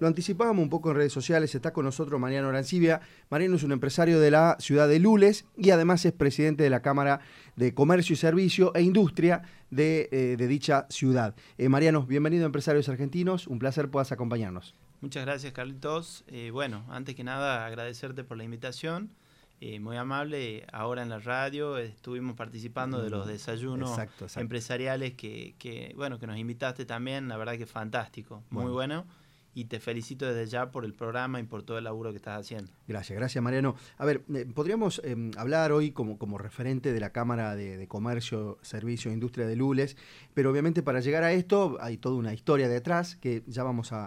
Lo anticipábamos un poco en redes sociales, está con nosotros Mariano Arancibia. Mariano es un empresario de la ciudad de Lules y además es presidente de la Cámara de Comercio y Servicio e Industria de, eh, dicha ciudad. Eh, Mariano, bienvenido a Empresarios Argentinos, un placer puedas acompañarnos. Muchas gracias, Carlitos. Eh, bueno, antes que nada, agradecerte por la invitación. Eh, muy amable. Ahora en la radio estuvimos participando de los mm, desayunos empresariales que, que, bueno, que nos invitaste también. La verdad que fantástico, muy bueno y te felicito desde ya por el programa y por todo el laburo que estás haciendo. Gracias, gracias Mariano. A ver, eh, podríamos em, hablar hoy como, como referente de la Cámara de, Comercio, Servicio e Industria de Lules, pero obviamente para llegar a esto hay toda una historia detrás que ya vamos a,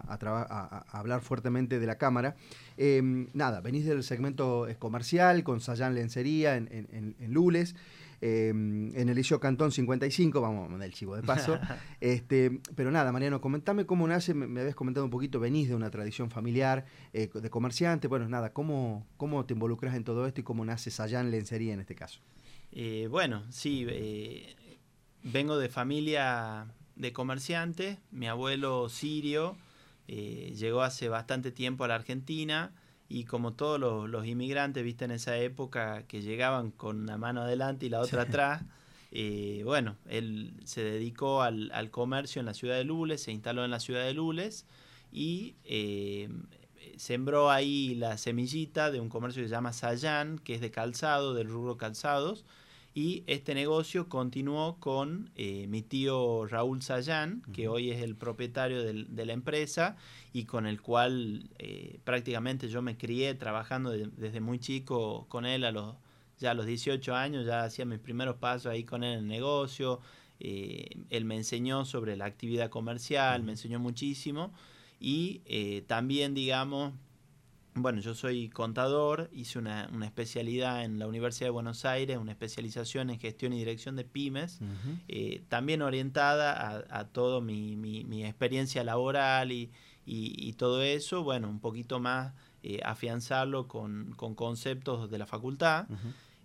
hablar fuertemente de la Cámara. Em, nada, venís del segmento comercial con Sayán Lencería en, en, en Lules. Em, en el Liceo Cantón 55, vamos a mandar el chivo de paso. este, pero nada, Mariano, comentame cómo nace, me, habías comentado un poquito, venís de una tradición familiar, eh, de comerciante, bueno, nada, ¿cómo, ¿cómo te involucras en todo esto y cómo nace Sayán Lencería en este caso? Eh, bueno, sí, eh, vengo de familia de comerciantes, mi abuelo Sirio llegó hace bastante tiempo a la Argentina, y como todos los, inmigrantes, viste, en esa época que llegaban con una mano adelante y la otra atrás, eh, bueno, él se dedicó al, comercio en la ciudad de Lules, se instaló en la ciudad de Lules y eh, sembró ahí la semillita de un comercio que se llama Sayán, que es de calzado, del rubro calzados, y este negocio continuó con eh, mi tío Raúl Sayán, que hoy es el propietario de la empresa y con el cual eh, prácticamente yo me crié trabajando desde muy chico con él a los, ya a los 18 años, ya hacía mis primeros pasos ahí con él en el negocio. Eh, él me enseñó sobre la actividad comercial, me enseñó muchísimo y también, digamos, bueno, yo soy contador, hice una, especialidad en la Universidad de Buenos Aires, una especialización en gestión y dirección de pymes, eh, también orientada a, a toda mi, mi, experiencia laboral y, y, todo eso, bueno, un poquito más eh, afianzarlo con, con, conceptos de la facultad.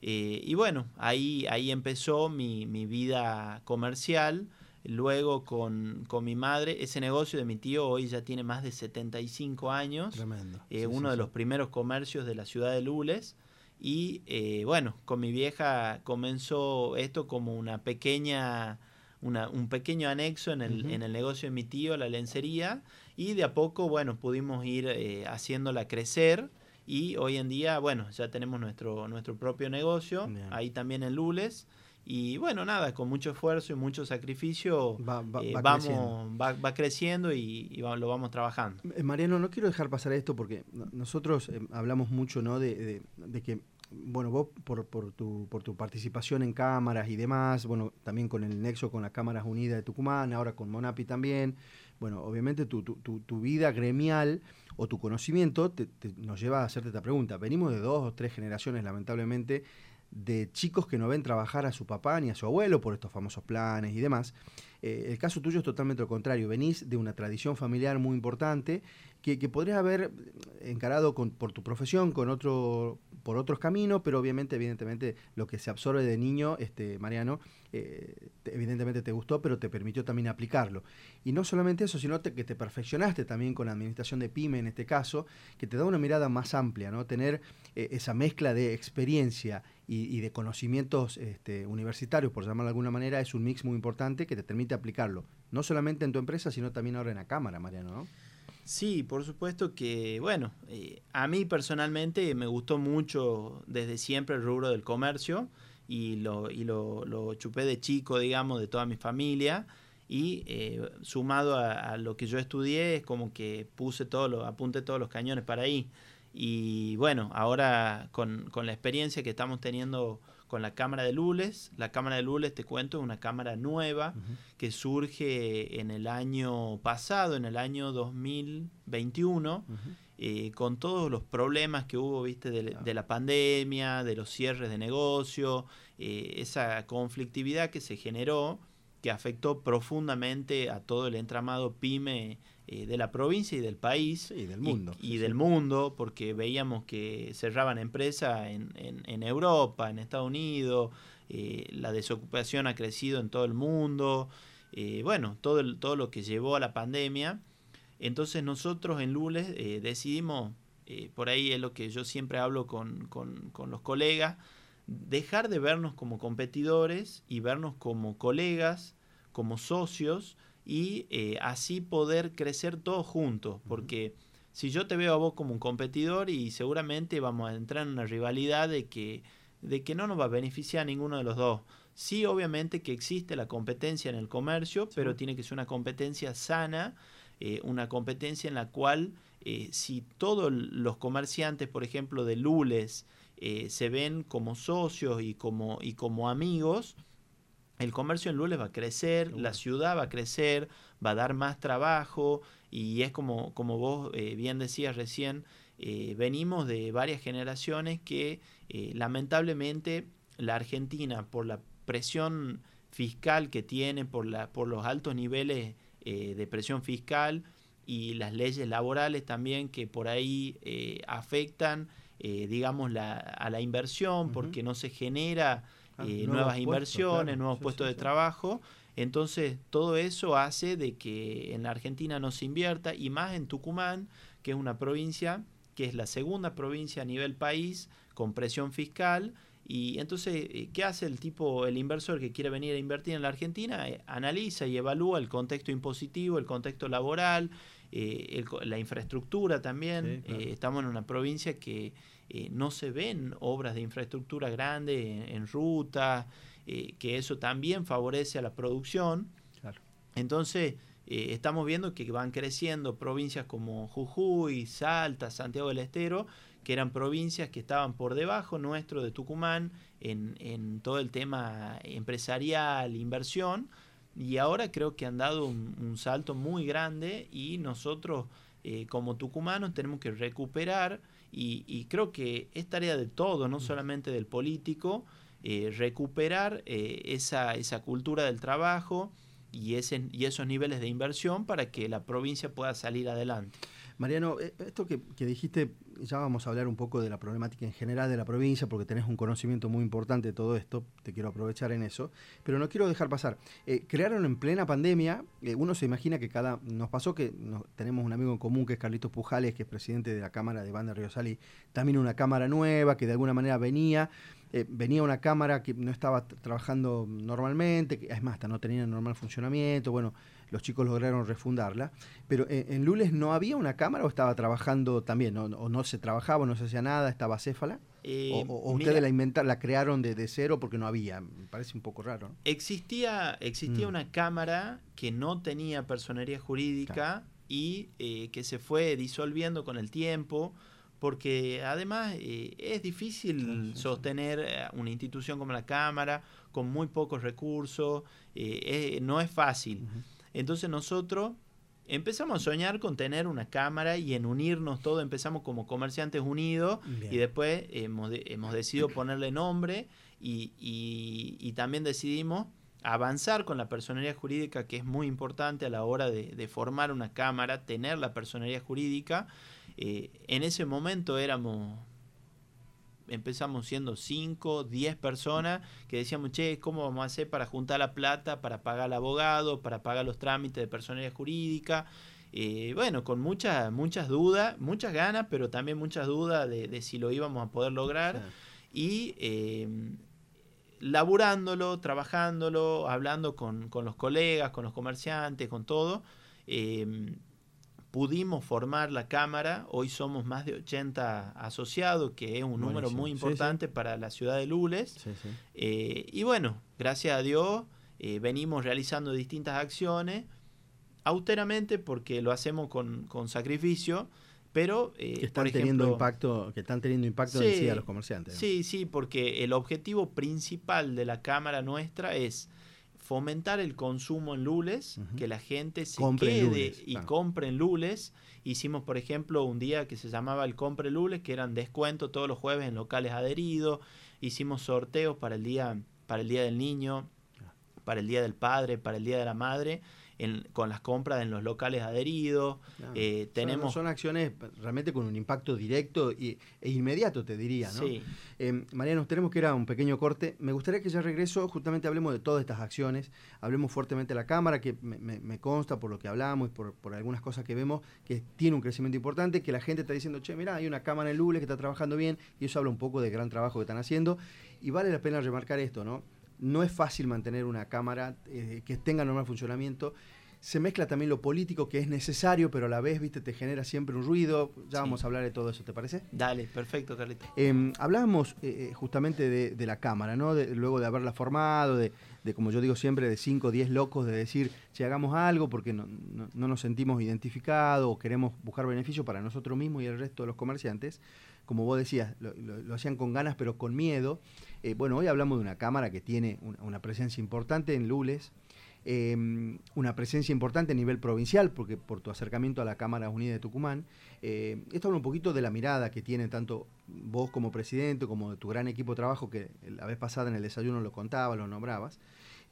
Eh, y bueno, ahí, ahí empezó mi, mi vida comercial. Luego con, con, mi madre, ese negocio de mi tío hoy ya tiene más de 75 años. Tremendo. Eh, uno de los primeros comercios de la ciudad de Lules. Y eh, bueno, con mi vieja comenzó esto como una pequeña, una, un pequeño anexo en el, en el negocio de mi tío, la lencería. Y de a poco, bueno, pudimos ir eh, haciéndola crecer. Y hoy en día, bueno, ya tenemos nuestro, nuestro propio negocio, ahí también en Lules. Y bueno, nada, con mucho esfuerzo y mucho sacrificio va, eh, vamos, creciendo. Va, creciendo y, lo vamos trabajando. Eh, Mariano, no quiero dejar pasar esto porque nosotros eh, hablamos mucho ¿no? de, de, que, bueno, vos por, por, tu, por tu participación en cámaras y demás, bueno, también con el nexo con las Cámaras Unidas de Tucumán, ahora con Monapi también, bueno, obviamente tu, tu, tu, vida gremial o tu conocimiento nos lleva a hacerte esta pregunta. Venimos de dos o tres generaciones, lamentablemente, de chicos que no ven trabajar a su papá ni a su abuelo por estos famosos planes y demás. Eh, el caso tuyo es totalmente lo contrario. Venís de una tradición familiar muy importante que, podrías haber encarado por tu profesión con otro, por otros caminos, pero obviamente, evidentemente, lo que se absorbe de niño, este, Mariano, eh, evidentemente te gustó, pero te permitió también aplicarlo. Y no solamente eso, sino que te perfeccionaste también con la administración de PYME en este caso, que te da una mirada más amplia, ¿no? Tener eh, esa mezcla de experiencia y, de conocimientos este, universitarios, por llamarlo de alguna manera, es un mix muy importante que te permite aplicarlo, no solamente en tu empresa, sino también ahora en la cámara, Mariano, ¿no? Sí, por supuesto que, bueno, eh, a mí personalmente me gustó mucho desde siempre el rubro del comercio y lo, y lo, lo chupé de chico, digamos, de toda mi familia. Y eh, sumado a, lo que yo estudié, es como que puse todo lo, apunté todos los cañones para ahí. Y bueno, ahora con, con la experiencia que estamos teniendo con la cámara de Lules. La cámara de Lules, te cuento, es una cámara nueva que surge en el año pasado, en el año 2021, eh, con todos los problemas que hubo, viste, de, la pandemia, de los cierres de negocio, eh, esa conflictividad que se generó, que afectó profundamente a todo el entramado pyme eh, de la provincia y del país. y del mundo. Y, del mundo, porque veíamos que cerraban empresas en, en, Europa, en Estados Unidos, eh, la desocupación ha crecido en todo el mundo, eh, bueno, todo, todo lo que llevó a la pandemia. Entonces nosotros en Lules decidimos, por ahí es lo que yo siempre hablo con, con los colegas, dejar de vernos como competidores y vernos como colegas, como socios y eh, así poder crecer todos juntos, porque si yo te veo a vos como un competidor y seguramente vamos a entrar en una rivalidad de que, de que no nos va a beneficiar a ninguno de los dos. Sí, obviamente que existe la competencia en el comercio, pero tiene que ser una competencia sana, eh, una competencia en la cual eh, si todos los comerciantes, por ejemplo, de Lules, eh, se ven como socios y como, y como amigos, el comercio en Lules va a crecer, la ciudad va a crecer, va a dar más trabajo y es como, como vos eh, bien decías recién, eh, venimos de varias generaciones que lamentablemente la Argentina por la presión fiscal que tiene, por, la, por los altos niveles de presión fiscal y las leyes laborales también que por ahí afectan eh, digamos, la, a la inversión, porque no se genera ah, eh, nuevas inversiones, nuevos puestos de trabajo. Entonces, todo eso hace de que en la Argentina no se invierta, y más en Tucumán, que es una provincia que es la segunda provincia a nivel país con presión fiscal. Y entonces, eh, ¿qué hace el tipo, el inversor que quiere venir a invertir en la Argentina? analiza y evalúa el contexto impositivo, el contexto laboral, eh, la infraestructura también. Eh, estamos en una provincia que eh, no se ven obras de infraestructura grandes en, ruta, que eso también favorece a la producción. Entonces, estamos viendo que van creciendo provincias como Jujuy, Salta, Santiago del Estero, que eran provincias que estaban por debajo nuestro de Tucumán en, en todo el tema empresarial, inversión, y ahora creo que han dado un, salto muy grande y nosotros eh, como tucumanos tenemos que recuperar y, creo que es tarea de todo, no solamente del político, eh, recuperar eh, esa, esa cultura del trabajo y, ese, y esos niveles de inversión para que la provincia pueda salir adelante. Mariano, esto que, que dijiste ya vamos a hablar un poco de la problemática en general de la provincia, porque tenés un conocimiento muy importante de todo esto, te quiero aprovechar en eso, pero no quiero dejar pasar. Eh, crearon en plena pandemia, eh, uno se imagina que cada, nos pasó que tenemos un amigo en común que es Carlitos Pujales, que es presidente de la Cámara de Banda Río Salí, también una cámara nueva que de alguna manera venía, eh, venía una cámara que no estaba trabajando normalmente, que, es más, hasta no tenía normal funcionamiento, bueno, los chicos lograron refundarla, pero en, Lules no había una cámara o estaba trabajando también, o, no se trabajaba, no se hacía nada, estaba céfala. Eh, o, ustedes la inventaron, la crearon de, cero porque no había, me parece un poco raro. Existía, existía mm. una cámara que no tenía personería jurídica y eh, que se fue disolviendo con el tiempo porque además eh, es difícil sostener una institución como la Cámara con muy pocos recursos, no es fácil. Entonces nosotros empezamos a soñar con tener una cámara y en unirnos todos, empezamos como comerciantes unidos y después hemos, hemos decidido ponerle nombre y, y, también decidimos avanzar con la personería jurídica, que es muy importante a la hora de, formar una cámara, tener la personería jurídica. Eh, en ese momento éramos empezamos siendo 5, 10 personas que decíamos, che, ¿cómo vamos a hacer para juntar la plata, para pagar al abogado, para pagar los trámites de personalidad jurídica? Eh, bueno, con muchas, muchas dudas, muchas ganas, pero también muchas dudas de, si lo íbamos a poder lograr. Y eh, laburándolo, trabajándolo, hablando con, con, los colegas, con los comerciantes, con todo. Eh, pudimos formar la Cámara, hoy somos más de 80 asociados, que es un número muy importante para la ciudad de Lules. Eh, y bueno, gracias a Dios eh, venimos realizando distintas acciones, austeramente porque lo hacemos con, sacrificio, pero eh, que están teniendo impacto que están teniendo impacto en a los comerciantes sí sí porque el objetivo principal de la cámara nuestra es fomentar el consumo en lules, que la gente se quede y compre en lules. Hicimos, por ejemplo, un día que se llamaba el Compre Lules, que eran descuentos todos los jueves en locales adheridos. Hicimos sorteos para el día, para el día del niño, para el día del padre, para el día de la madre. Con las compras en los locales adheridos. Eh, tenemos... Son, acciones realmente con un impacto directo e inmediato, te diría. ¿no? Sí. Eh, Mariano, tenemos que ir a un pequeño corte. Me gustaría que ya regreso, justamente hablemos de todas estas acciones, hablemos fuertemente de la Cámara, que me, consta por lo que hablamos y por, por, algunas cosas que vemos, que tiene un crecimiento importante, que la gente está diciendo, che, mira, hay una Cámara en Lule que está trabajando bien, y eso habla un poco del gran trabajo que están haciendo. Y vale la pena remarcar esto, ¿no? No es fácil mantener una cámara eh, que tenga normal funcionamiento. Se mezcla también lo político que es necesario, pero a la vez, viste, te genera siempre un ruido. Ya vamos a hablar de todo eso, ¿te parece? Dale, perfecto, Carlito. Em, hablábamos eh, eh, justamente de, la cámara, ¿no? luego de haberla formado, de, como yo digo siempre, de 5 o 10 locos, de decir, si hagamos algo porque no, nos sentimos identificados o queremos buscar beneficio para nosotros mismos y el resto de los comerciantes como vos decías, lo, hacían con ganas pero con miedo. Eh, bueno, hoy hablamos de una cámara que tiene una, presencia importante en Lules, em, una presencia importante a nivel provincial, porque por tu acercamiento a la Cámara Unida de Tucumán. Eh, esto habla un poquito de la mirada que tienen tanto vos como presidente, como de tu gran equipo de trabajo, que la vez pasada en el desayuno lo contabas, lo nombrabas.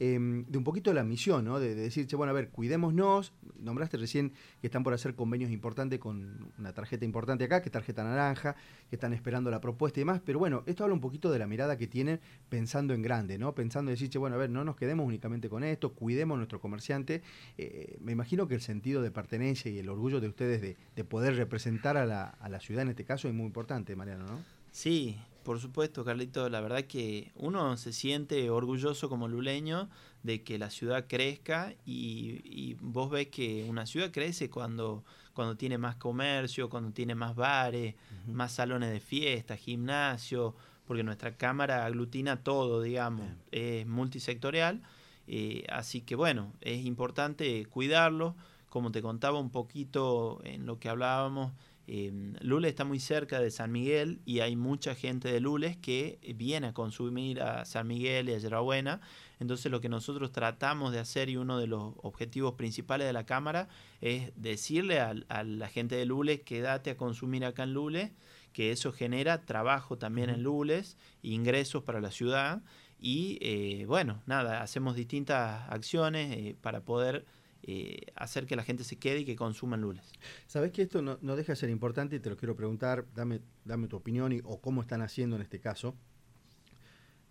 Em, de un poquito la misión, ¿no? De, decir, bueno, a ver, cuidémonos. Nombraste recién que están por hacer convenios importantes con una tarjeta importante acá, que tarjeta naranja, que están esperando la propuesta y demás. Pero bueno, esto habla un poquito de la mirada que tienen pensando en grande, ¿no? Pensando en decir, bueno, a ver, no nos quedemos únicamente con esto, cuidemos a nuestro comerciante. Eh, me imagino que el sentido de pertenencia y el orgullo de ustedes de, de poder representar a la, a la ciudad en este caso es muy importante, Mariano, ¿no? Sí, por supuesto, Carlito, la verdad que uno se siente orgulloso como luleño de que la ciudad crezca y, vos ves que una ciudad crece cuando, cuando tiene más comercio, cuando tiene más bares, más salones de fiesta, gimnasio, porque nuestra cámara aglutina todo, digamos, es multisectorial, eh, así que bueno, es importante cuidarlo, como te contaba un poquito en lo que hablábamos, eh, Lules está muy cerca de San Miguel y hay mucha gente de Lules que viene a consumir a San Miguel y a Yerabuena. Entonces lo que nosotros tratamos de hacer y uno de los objetivos principales de la Cámara es decirle a, la gente de Lules quédate a consumir acá en Lules, que eso genera trabajo también en Lules, ingresos para la ciudad y eh, bueno, nada, hacemos distintas acciones eh, para poder eh, hacer que la gente se quede y que consuman lunes. Sabes que esto no, deja de ser importante y te lo quiero preguntar, dame, dame tu opinión y, o cómo están haciendo en este caso.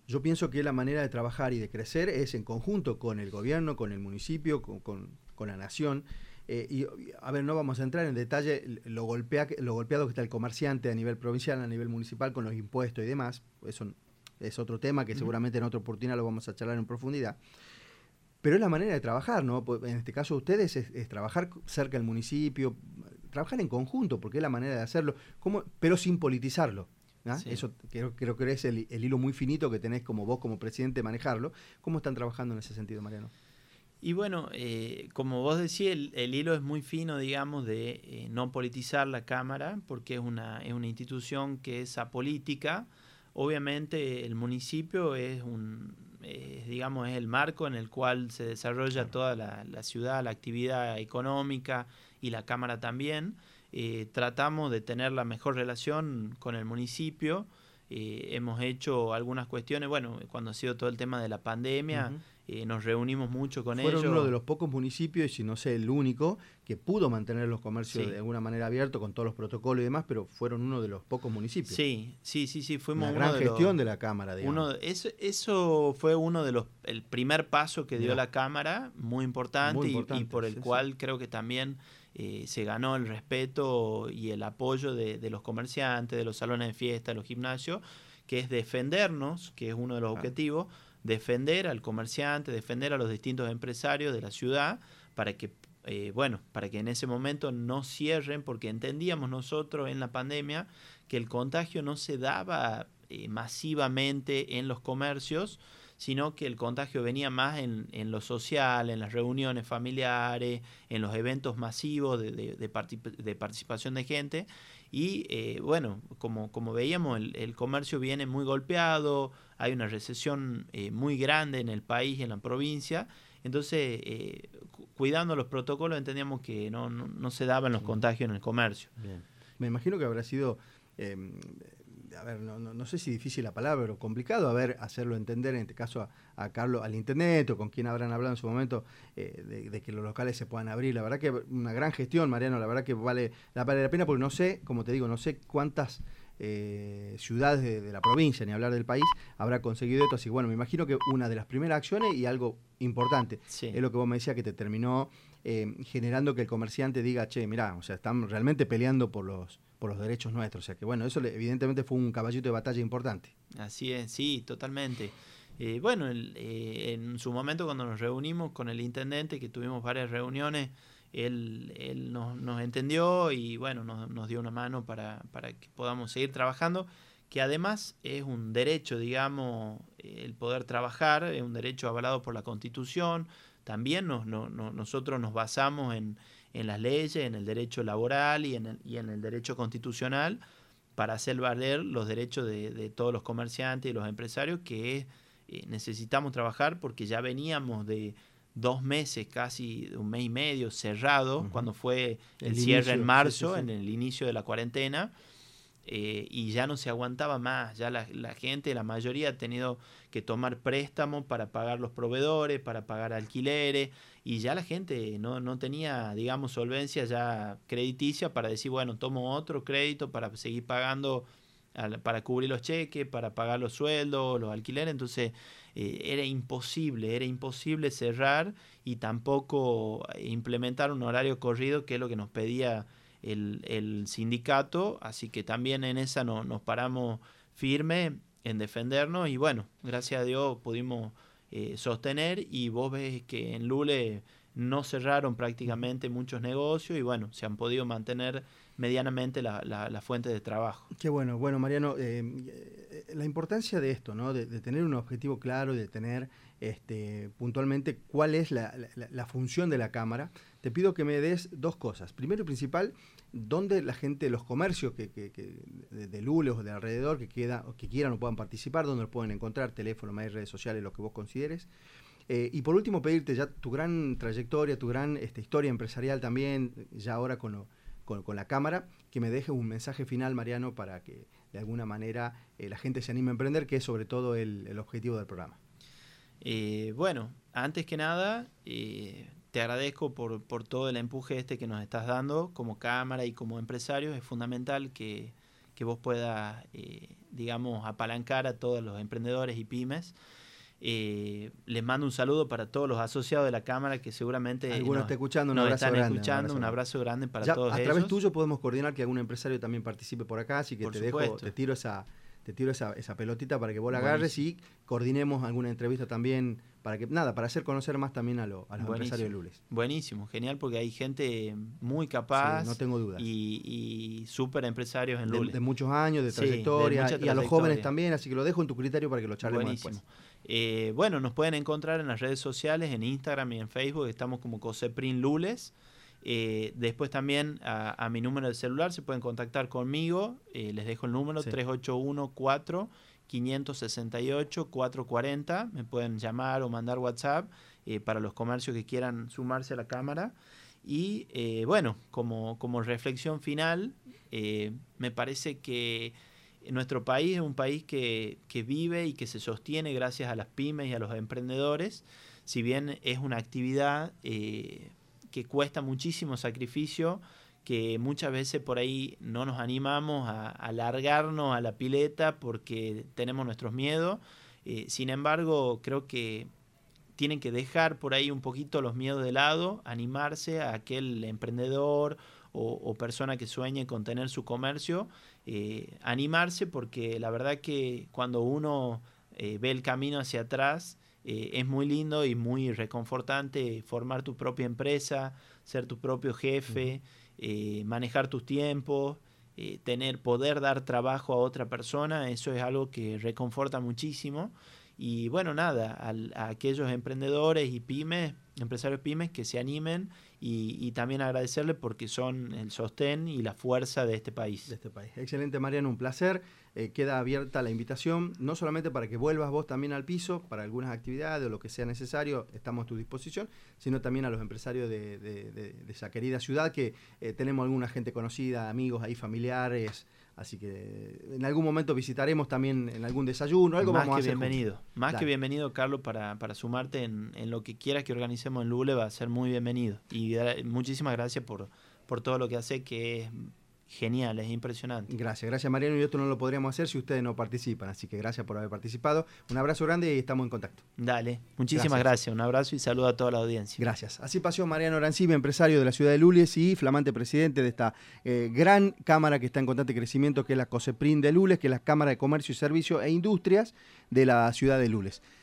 Yo pienso que la manera de trabajar y de crecer es en conjunto con el gobierno, con el municipio, con, la nación. Eh, y a ver, no vamos a entrar en detalle lo, golpea, lo golpeado que está el comerciante a nivel provincial, a nivel municipal, con los impuestos y demás. Eso es otro tema que seguramente en otra oportunidad lo vamos a charlar en profundidad. Pero es la manera de trabajar, ¿no? En este caso ustedes es, trabajar cerca del municipio, trabajar en conjunto, porque es la manera de hacerlo, como, pero sin politizarlo. Eso creo, creo, que es el, hilo muy finito que tenés como vos como presidente manejarlo. ¿Cómo están trabajando en ese sentido, Mariano? Y bueno, eh, como vos decís, el, hilo es muy fino, digamos, de eh, no politizar la Cámara, porque es una, es una institución que es apolítica. Obviamente el municipio es un, eh, digamos, es el marco en el cual se desarrolla toda la, ciudad, la actividad económica y la Cámara también. Eh, tratamos de tener la mejor relación con el municipio. Eh, hemos hecho algunas cuestiones, bueno, cuando ha sido todo el tema de la pandemia, eh, nos reunimos mucho con ellos. Fueron uno de los pocos municipios, y si no sé, el único, que pudo mantener los comercios de alguna manera abiertos con todos los protocolos y demás, pero fueron uno de los pocos municipios. Sí, sí, sí, sí, fuimos Una gran gestión de la Cámara, Uno, eso, eso fue uno de los, el primer paso que dio la Cámara, muy importante, y, por el cual creo que también eh, se ganó el respeto y el apoyo de, de los comerciantes, de los salones de fiesta, de los gimnasios, que es defendernos, que es uno de los objetivos, defender al comerciante, defender a los distintos empresarios de la ciudad para que, eh, bueno, para que en ese momento no cierren, porque entendíamos nosotros en la pandemia que el contagio no se daba eh, masivamente en los comercios, sino que el contagio venía más en, en, lo social, en las reuniones familiares, en los eventos masivos de, de, participación de gente. Y eh, bueno, como, como veíamos, el, el, comercio viene muy golpeado, hay una recesión eh, muy grande en el país, en la provincia, entonces eh, cuidando los protocolos entendíamos que no, no, se daban los contagios en el comercio. Me imagino que habrá sido a ver, no, no, sé si difícil la palabra, pero complicado, a ver, hacerlo entender, en este caso a, Carlos, al internet o con quien habrán hablado en su momento, eh, de, que los locales se puedan abrir. La verdad que una gran gestión, Mariano, la verdad que vale, la, vale la pena porque no sé, como te digo, no sé cuántas eh, ciudades de, la provincia, ni hablar del país, habrá conseguido esto. Así que bueno, me imagino que una de las primeras acciones y algo importante es lo que vos me decías que te terminó eh, generando que el comerciante diga, che, mirá, o sea, están realmente peleando por los, por los derechos nuestros. O sea que bueno, eso evidentemente fue un caballito de batalla importante. Así es, sí, totalmente. Eh, bueno, en su momento cuando nos reunimos con el intendente, que tuvimos varias reuniones, él, él nos, nos, entendió y bueno, nos, nos dio una mano para, para, que podamos seguir trabajando, que además es un derecho, digamos, el poder trabajar, es un derecho avalado por la Constitución, también nos, no, nosotros nos basamos en, en, las leyes, en el derecho laboral y en el, y en el derecho constitucional para hacer valer los derechos de, de todos los comerciantes y los empresarios que eh, necesitamos trabajar porque ya veníamos de dos meses, casi un mes y medio cerrado, cuando fue el, cierre en marzo, en el inicio de la cuarentena, eh, y ya no se aguantaba más, ya la, gente, la mayoría ha tenido que tomar préstamos para pagar los proveedores, para pagar alquileres, y ya la gente no, no tenía, digamos, solvencia ya crediticia para decir, bueno, tomo otro crédito para seguir pagando, para cubrir los cheques, para pagar los sueldos, los alquileres, entonces eh, era imposible, era imposible cerrar y tampoco implementar un horario corrido, que es lo que nos pedía el, sindicato, así que también en esa no, nos paramos firme en defendernos y bueno, gracias a Dios pudimos eh, sostener y vos ves que en Lule no cerraron prácticamente muchos negocios y bueno, se han podido mantener medianamente la, la, fuente de trabajo. Qué bueno, bueno Mariano, eh, eh, la importancia de esto, ¿no? De, tener un objetivo claro, de tener este, puntualmente cuál es la, función de la Cámara, te pido que me des dos cosas. Primero y principal, dónde la gente, los comercios que, que, de, Lules o de alrededor que, queda, que quieran o puedan participar, dónde lo pueden encontrar, teléfono, más redes sociales, lo que vos consideres. Eh, y por último, pedirte ya tu gran trayectoria, tu gran este, historia empresarial también, ya ahora con, con, la cámara, que me deje un mensaje final, Mariano, para que de alguna manera eh, la gente se anime a emprender, que es sobre todo el, objetivo del programa. Eh, bueno, antes que nada, te agradezco por, por, todo el empuje este que nos estás dando como cámara y como empresario. Es fundamental que, que vos puedas, digamos, apalancar a todos los emprendedores y pymes. Eh, les mando un saludo para todos los asociados de la Cámara que seguramente Algunos están escuchando, un abrazo grande. Escuchando, un abrazo grande para todos a A través tuyo podemos coordinar que algún empresario también participe por acá, así que te dejo, te tiro esa, te tiro esa, esa pelotita para que vos la agarres y coordinemos alguna entrevista también para que nada, para hacer conocer más también a, los empresarios de Lules. Buenísimo, genial porque hay gente muy capaz. no tengo dudas. Y, súper empresarios en Lules. De, muchos años, de trayectoria, y a los jóvenes también, así que lo dejo en tu criterio para que lo charlemos Buenísimo. Eh, bueno, nos pueden encontrar en las redes sociales, en Instagram y en Facebook, estamos como Coseprin Lules. Eh, después también a, mi número de celular se pueden contactar conmigo, eh, les dejo el número 381 4 568 440, me pueden llamar o mandar WhatsApp para los comercios que quieran sumarse a la cámara. Y bueno, como, como reflexión final, me parece que nuestro país es un país que, vive y que se sostiene gracias a las pymes y a los emprendedores, si bien es una actividad eh, que cuesta muchísimo sacrificio, que muchas veces por ahí no nos animamos a, alargarnos a la pileta porque tenemos nuestros miedos. Eh, sin embargo, creo que tienen que dejar por ahí un poquito los miedos de lado, animarse a aquel emprendedor o, persona que sueñe con tener su comercio, eh, animarse porque la verdad que cuando uno eh, ve el camino hacia atrás, es muy lindo y muy reconfortante formar tu propia empresa, ser tu propio jefe, manejar tus tiempos, tener, poder dar trabajo a otra persona, eso es algo que reconforta muchísimo. Y bueno, nada, a, aquellos emprendedores y pymes, empresarios pymes que se animen y, también agradecerle porque son el sostén y la fuerza de este país. De este país. Excelente, Mariano, un placer. Eh, queda abierta la invitación, no solamente para que vuelvas vos también al piso, para algunas actividades o lo que sea necesario, estamos a tu disposición, sino también a los empresarios de, esa querida ciudad que eh, tenemos alguna gente conocida, amigos ahí, familiares. Así que en algún momento visitaremos también en algún desayuno, algo Más que bienvenido. Más que bienvenido, Carlos, para, sumarte en, lo que quieras que organicemos en Lule, va a ser muy bienvenido. Y muchísimas gracias por, por todo lo que hace, que es genial, es impresionante. Gracias, gracias Mariano. Y esto no lo podríamos hacer si ustedes no participan. Así que gracias por haber participado. Un abrazo grande y estamos en contacto. Dale, muchísimas gracias. Un abrazo y saludo a toda la audiencia. Gracias. Así pasó Mariano Arancibia, empresario de la ciudad de Lules y flamante presidente de esta eh, gran cámara que está en constante crecimiento, que es la COSEPRIN de Lules, que es la Cámara de Comercio y Servicio e Industrias de la ciudad de Lules.